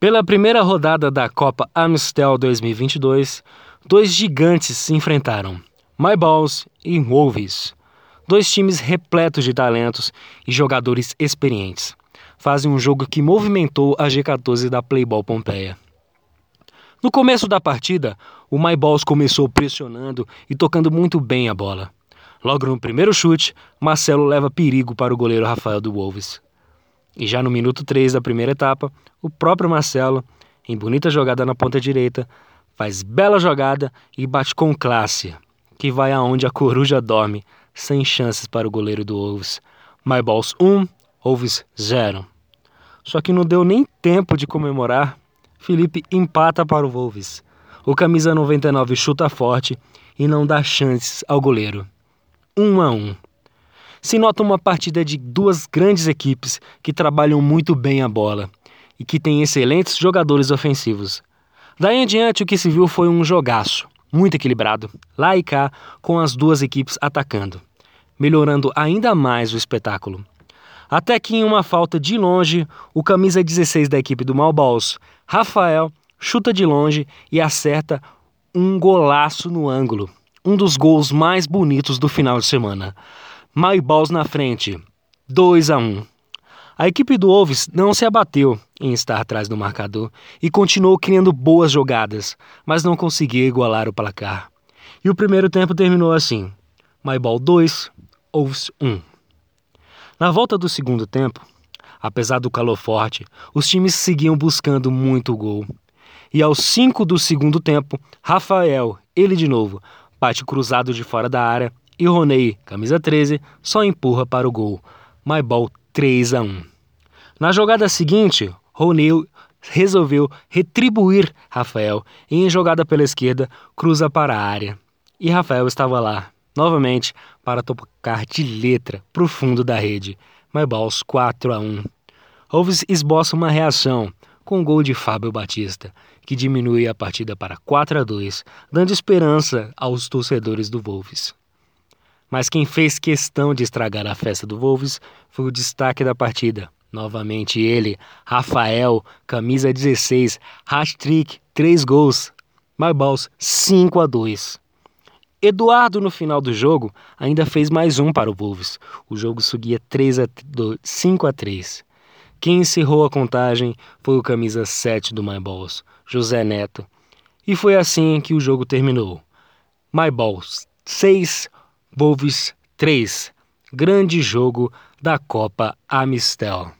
Pela primeira rodada da Copa Amstel 2022, dois gigantes se enfrentaram, My Balls e Wolves. Dois times repletos de talentos e jogadores experientes. Fazem um jogo que movimentou a G14 da Playball Pompeia. No começo da partida, o My Balls começou pressionando e tocando muito bem a bola. Logo no primeiro chute, Marcelo leva perigo para o goleiro Rafael do Wolves. E já no minuto 3 da primeira etapa, o próprio Marcelo, em bonita jogada na ponta direita, faz bela jogada e bate com classe, que vai aonde a coruja dorme, sem chances para o goleiro do Wolves. My Balls 1, Wolves 0. Só que não deu nem tempo de comemorar, Felipe empata para o Wolves. O camisa 99 chuta forte e não dá chances ao goleiro. 1 a 1 se nota uma partida de duas grandes equipes que trabalham muito bem a bola e que têm excelentes jogadores ofensivos. Daí em diante, o que se viu foi um jogaço, muito equilibrado, lá e cá, com as duas equipes atacando, melhorando ainda mais o espetáculo. Até que em uma falta de longe, o camisa 16 da equipe do Malballs, Rafael, chuta de longe e acerta um golaço no ângulo, um dos gols mais bonitos do final de semana. My Balls na frente, 2 a 1. A equipe do Wolves não se abateu em estar atrás do marcador e continuou criando boas jogadas, mas não conseguia igualar o placar. E o primeiro tempo terminou assim: Ball 2, Wolves 1. Na volta do segundo tempo, apesar do calor forte, os times seguiam buscando muito gol. E aos 5 do segundo tempo, Rafael, ele de novo, bate cruzado de fora da área e Roney, camisa 13, só empurra para o gol. Ball 3 a 1. Na jogada seguinte, Roney resolveu retribuir Rafael e em jogada pela esquerda cruza para a área. E Rafael estava lá, novamente, para tocar de letra para o fundo da rede. My balls 4 a 1. Wolves esboça uma reação com o gol de Fábio Batista, que diminui a partida para 4 a 2, dando esperança aos torcedores do Wolves. Mas quem fez questão de estragar a festa do Wolves foi o destaque da partida. Novamente ele, Rafael, camisa 16, hat-trick, 3 gols, Marbaus 5 a 2. Eduardo no final do jogo ainda fez mais um para o Wolves. O jogo seguia 3 a 2, 5 a 3. Quem encerrou a contagem foi o camisa 7 do My Balls, José Neto. E foi assim que o jogo terminou. My Balls 6, Wolves 3, grande jogo da Copa Amistel.